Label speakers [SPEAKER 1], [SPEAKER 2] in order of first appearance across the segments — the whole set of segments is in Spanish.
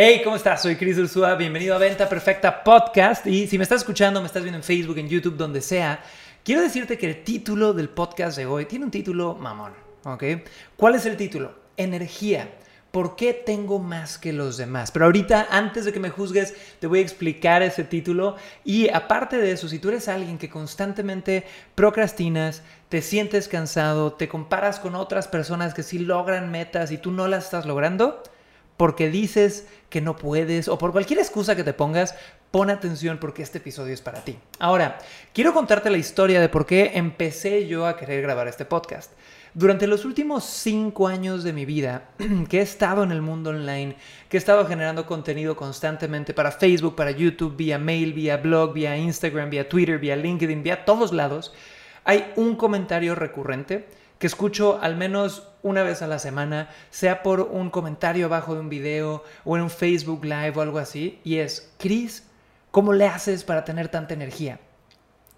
[SPEAKER 1] Hey, ¿cómo estás? Soy Chris Ursúa, bienvenido a Venta Perfecta Podcast. Y si me estás escuchando, me estás viendo en Facebook, en YouTube, donde sea, quiero decirte que el título del podcast de hoy tiene un título mamón, ¿ok? ¿Cuál es el título? Energía. ¿Por qué tengo más que los demás? Pero ahorita, antes de que me juzgues, te voy a explicar ese título. Y aparte de eso, si tú eres alguien que constantemente procrastinas, te sientes cansado, te comparas con otras personas que sí logran metas y tú no las estás logrando, porque dices que no puedes o por cualquier excusa que te pongas, pon atención porque este episodio es para ti. Ahora, quiero contarte la historia de por qué empecé yo a querer grabar este podcast. Durante los últimos cinco años de mi vida, que he estado en el mundo online, que he estado generando contenido constantemente para Facebook, para YouTube, vía mail, vía blog, vía Instagram, vía Twitter, vía LinkedIn, vía todos lados, hay un comentario recurrente que escucho al menos una vez a la semana, sea por un comentario abajo de un video o en un Facebook Live o algo así, y es, Chris, ¿cómo le haces para tener tanta energía?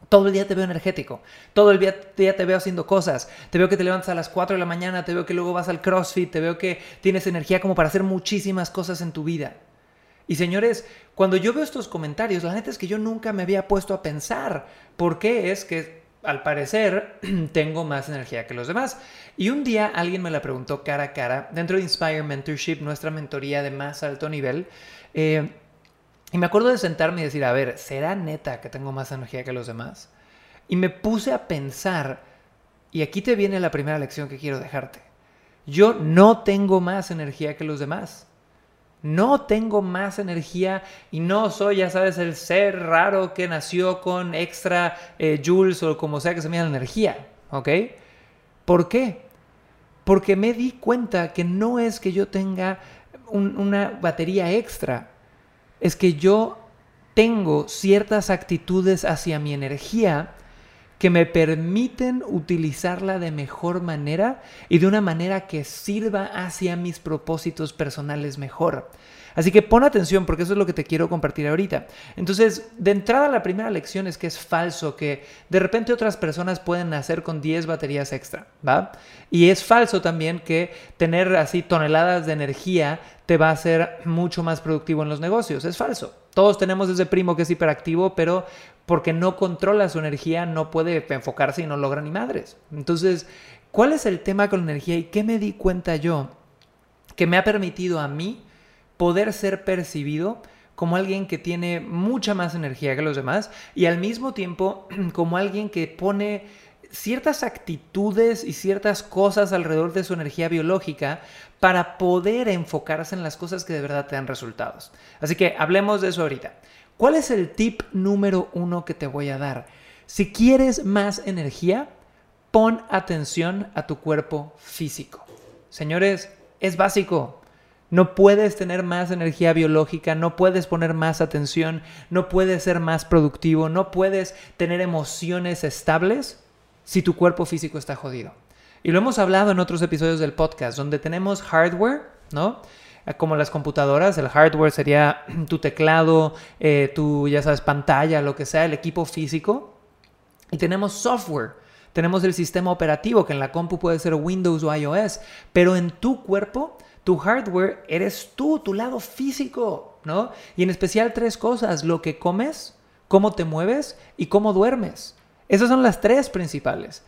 [SPEAKER 1] Todo el día te veo energético, todo el día te veo haciendo cosas, te veo que te levantas a las 4 de la mañana, te veo que luego vas al CrossFit, te veo que tienes energía como para hacer muchísimas cosas en tu vida. Y señores, cuando yo veo estos comentarios, la neta es que yo nunca me había puesto a pensar por qué es que al parecer tengo más energía que los demás. Y un día alguien me la preguntó cara a cara, dentro de Inspire Mentorship, nuestra mentoría de más alto nivel. Eh, y me acuerdo de sentarme y decir, a ver, ¿será neta que tengo más energía que los demás? Y me puse a pensar, y aquí te viene la primera lección que quiero dejarte. Yo no tengo más energía que los demás. No tengo más energía y no soy, ya sabes, el ser raro que nació con extra eh, joules o como sea que se me la energía. ¿Ok? ¿Por qué? Porque me di cuenta que no es que yo tenga una batería extra, es que yo tengo ciertas actitudes hacia mi energía que me permiten utilizarla de mejor manera y de una manera que sirva hacia mis propósitos personales mejor. Así que pon atención porque eso es lo que te quiero compartir ahorita. Entonces, de entrada la primera lección es que es falso que de repente otras personas pueden nacer con 10 baterías extra, ¿va? Y es falso también que tener así toneladas de energía te va a hacer mucho más productivo en los negocios. Es falso. Todos tenemos ese primo que es hiperactivo, pero porque no controla su energía no puede enfocarse y no logra ni madres. Entonces, ¿cuál es el tema con la energía y qué me di cuenta yo que me ha permitido a mí poder ser percibido como alguien que tiene mucha más energía que los demás y al mismo tiempo como alguien que pone ciertas actitudes y ciertas cosas alrededor de su energía biológica para poder enfocarse en las cosas que de verdad te dan resultados. Así que hablemos de eso ahorita. ¿Cuál es el tip número uno que te voy a dar? Si quieres más energía, pon atención a tu cuerpo físico. Señores, es básico. No puedes tener más energía biológica, no puedes poner más atención, no puedes ser más productivo, no puedes tener emociones estables si tu cuerpo físico está jodido. Y lo hemos hablado en otros episodios del podcast, donde tenemos hardware, ¿no? Como las computadoras, el hardware sería tu teclado, eh, tu, ya sabes, pantalla, lo que sea, el equipo físico. Y tenemos software, tenemos el sistema operativo, que en la compu puede ser Windows o iOS, pero en tu cuerpo tu hardware eres tú, tu lado físico, ¿no? Y en especial tres cosas, lo que comes, cómo te mueves y cómo duermes. Esas son las tres principales.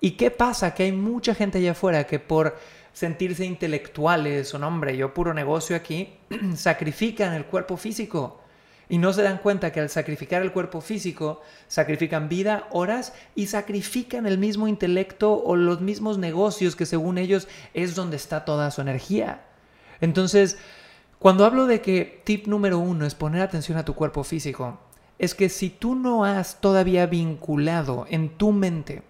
[SPEAKER 1] ¿Y qué pasa? Que hay mucha gente allá afuera que por sentirse intelectuales o nombre, yo puro negocio aquí, sacrifican el cuerpo físico y no se dan cuenta que al sacrificar el cuerpo físico, sacrifican vida, horas y sacrifican el mismo intelecto o los mismos negocios que según ellos es donde está toda su energía. Entonces, cuando hablo de que tip número uno es poner atención a tu cuerpo físico, es que si tú no has todavía vinculado en tu mente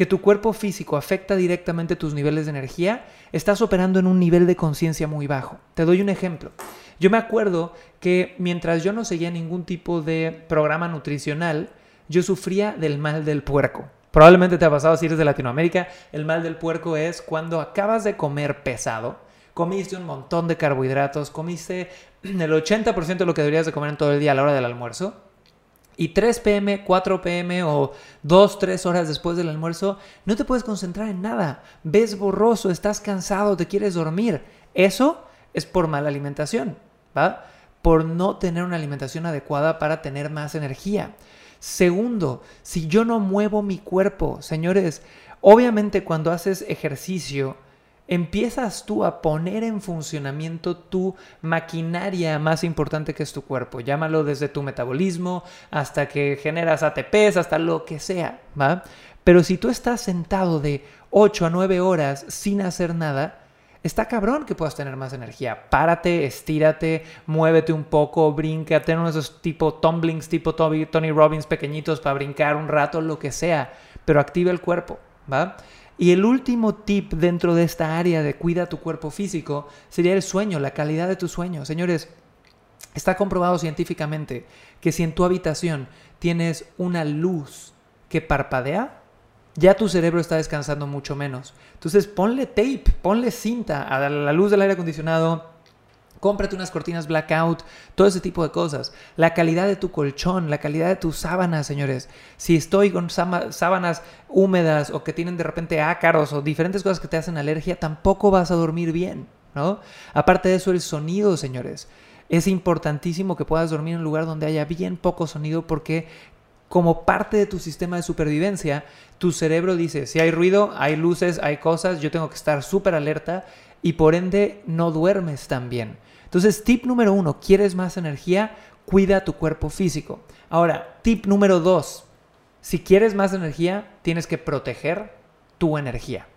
[SPEAKER 1] que tu cuerpo físico afecta directamente tus niveles de energía, estás operando en un nivel de conciencia muy bajo. Te doy un ejemplo. Yo me acuerdo que mientras yo no seguía ningún tipo de programa nutricional, yo sufría del mal del puerco. Probablemente te ha pasado si eres de Latinoamérica. El mal del puerco es cuando acabas de comer pesado, comiste un montón de carbohidratos, comiste el 80% de lo que deberías de comer en todo el día a la hora del almuerzo. Y 3 pm, 4 pm o 2, 3 horas después del almuerzo, no te puedes concentrar en nada. Ves borroso, estás cansado, te quieres dormir. Eso es por mala alimentación, ¿va? Por no tener una alimentación adecuada para tener más energía. Segundo, si yo no muevo mi cuerpo, señores, obviamente cuando haces ejercicio, empiezas tú a poner en funcionamiento tu maquinaria más importante que es tu cuerpo. Llámalo desde tu metabolismo hasta que generas ATPs, hasta lo que sea, ¿va? Pero si tú estás sentado de 8 a 9 horas sin hacer nada, está cabrón que puedas tener más energía. Párate, estírate, muévete un poco, brinca, ten uno de esos tipo tumblings, tipo Tony Robbins pequeñitos para brincar un rato, lo que sea, pero activa el cuerpo, ¿va? Y el último tip dentro de esta área de cuida tu cuerpo físico sería el sueño, la calidad de tu sueño. Señores, está comprobado científicamente que si en tu habitación tienes una luz que parpadea, ya tu cerebro está descansando mucho menos. Entonces ponle tape, ponle cinta a la luz del aire acondicionado, cómprate unas cortinas blackout, todo ese tipo de cosas. La calidad de tu colchón, la calidad de tus sábanas, señores. Si estoy con sábanas húmedas o que tienen de repente ácaros o diferentes cosas que te hacen alergia, tampoco vas a dormir bien, ¿no? Aparte de eso, el sonido, señores. Es importantísimo que puedas dormir en un lugar donde haya bien poco sonido porque como parte de tu sistema de supervivencia, tu cerebro dice, si hay ruido, hay luces, hay cosas, yo tengo que estar súper alerta y por ende no duermes tan bien. Entonces, tip número uno, ¿quieres más energía? Cuida tu cuerpo físico. Ahora, tip número dos, si quieres más energía, tienes que proteger tu energía.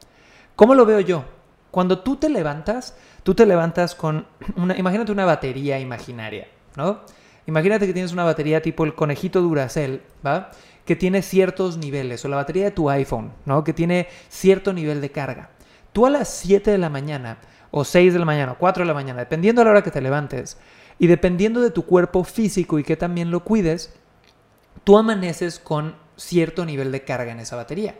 [SPEAKER 1] ¿Cómo lo veo yo? Cuando tú te levantas, tú te levantas con una, imagínate una batería imaginaria, ¿no? Imagínate que tienes una batería tipo el conejito Duracell, ¿va? Que tiene ciertos niveles, o la batería de tu iPhone, ¿no? Que tiene cierto nivel de carga. Tú a las 7 de la mañana o 6 de la mañana o 4 de la mañana, dependiendo de la hora que te levantes y dependiendo de tu cuerpo físico y que también lo cuides, tú amaneces con cierto nivel de carga en esa batería.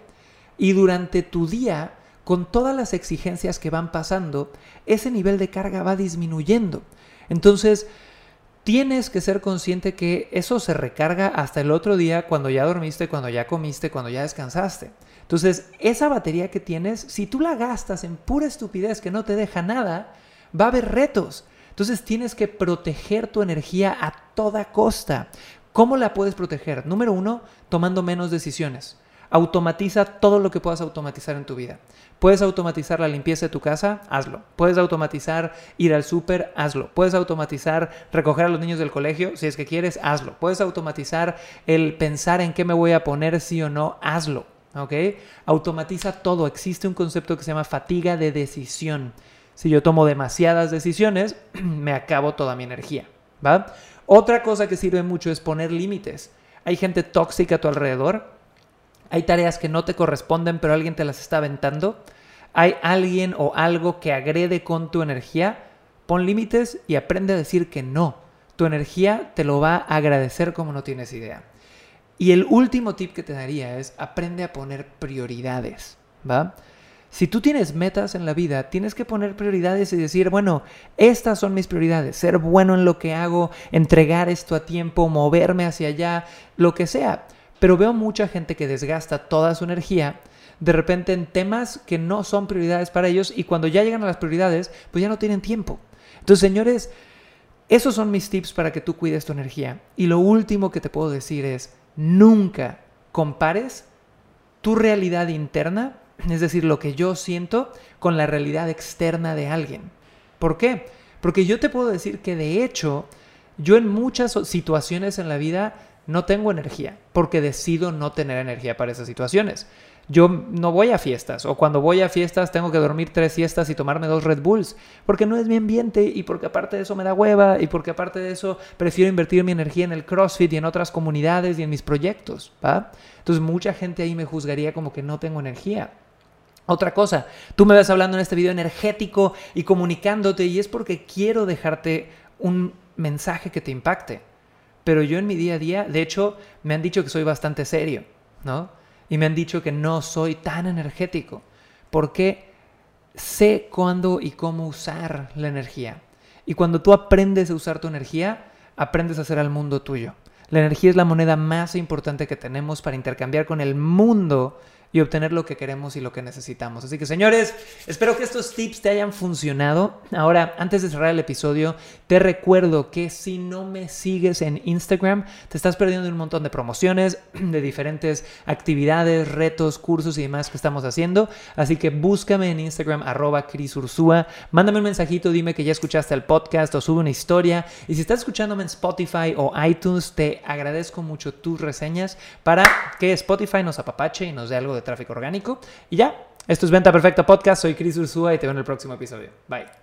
[SPEAKER 1] Y durante tu día, con todas las exigencias que van pasando, ese nivel de carga va disminuyendo. Entonces, tienes que ser consciente que eso se recarga hasta el otro día cuando ya dormiste, cuando ya comiste, cuando ya descansaste. Entonces, esa batería que tienes, si tú la gastas en pura estupidez que no te deja nada, va a haber retos. Entonces, tienes que proteger tu energía a toda costa. ¿Cómo la puedes proteger? Número uno, tomando menos decisiones. Automatiza todo lo que puedas automatizar en tu vida. Puedes automatizar la limpieza de tu casa, hazlo. Puedes automatizar ir al súper, hazlo. Puedes automatizar recoger a los niños del colegio, si es que quieres, hazlo. Puedes automatizar el pensar en qué me voy a poner, sí o no, hazlo. ¿Ok? Automatiza todo. Existe un concepto que se llama fatiga de decisión. Si yo tomo demasiadas decisiones, me acabo toda mi energía. ¿Va? Otra cosa que sirve mucho es poner límites. Hay gente tóxica a tu alrededor. Hay tareas que no te corresponden, pero alguien te las está aventando. Hay alguien o algo que agrede con tu energía. Pon límites y aprende a decir que no. Tu energía te lo va a agradecer como no tienes idea. Y el último tip que te daría es aprende a poner prioridades, ¿va? Si tú tienes metas en la vida, tienes que poner prioridades y decir, bueno, estas son mis prioridades, ser bueno en lo que hago, entregar esto a tiempo, moverme hacia allá, lo que sea. Pero veo mucha gente que desgasta toda su energía de repente en temas que no son prioridades para ellos y cuando ya llegan a las prioridades, pues ya no tienen tiempo. Entonces, señores, esos son mis tips para que tú cuides tu energía. Y lo último que te puedo decir es, nunca compares tu realidad interna, es decir, lo que yo siento, con la realidad externa de alguien. ¿Por qué? Porque yo te puedo decir que de hecho, yo en muchas situaciones en la vida no tengo energía, porque decido no tener energía para esas situaciones yo no voy a fiestas o cuando voy a fiestas tengo que dormir tres siestas y tomarme dos Red Bulls porque no es mi ambiente y porque aparte de eso me da hueva y porque aparte de eso prefiero invertir mi energía en el CrossFit y en otras comunidades y en mis proyectos, ¿va? Entonces mucha gente ahí me juzgaría como que no tengo energía. Otra cosa, tú me ves hablando en este video energético y comunicándote y es porque quiero dejarte un mensaje que te impacte. Pero yo en mi día a día, de hecho, me han dicho que soy bastante serio, ¿no? Y me han dicho que no soy tan energético, porque sé cuándo y cómo usar la energía. Y cuando tú aprendes a usar tu energía, aprendes a hacer al mundo tuyo. La energía es la moneda más importante que tenemos para intercambiar con el mundo y obtener lo que queremos y lo que necesitamos. Así que señores, espero que estos tips te hayan funcionado. Ahora, antes de cerrar el episodio, te recuerdo que si no me sigues en Instagram, te estás perdiendo un montón de promociones, de diferentes actividades, retos, cursos y demás que estamos haciendo. Así que búscame en Instagram, arroba Ursúa. Mándame un mensajito, dime que ya escuchaste el podcast o sube una historia. Y si estás escuchándome en Spotify o iTunes, te agradezco mucho tus reseñas para que Spotify nos apapache y nos dé algo de tráfico orgánico. Y ya, esto es Venta Perfecta Podcast. Soy Chris Ursúa y te veo en el próximo episodio. Bye.